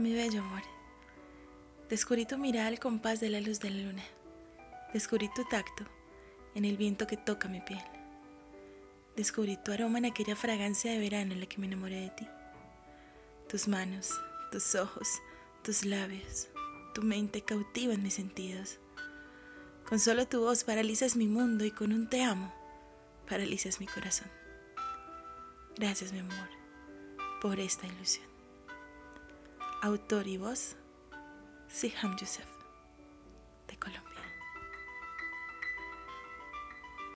Mi bello amor, descubrí tu mirada al compás de la luz de la luna. Descubrí tu tacto en el viento que toca mi piel. Descubrí tu aroma en aquella fragancia de verano en la que me enamoré de ti. Tus manos, tus ojos, tus labios, tu mente cautivan mis sentidos. Con solo tu voz paralizas mi mundo y con un te amo paralizas mi corazón. Gracias, mi amor, por esta ilusión. Autor y voz, Siham Youssef, de Colombia.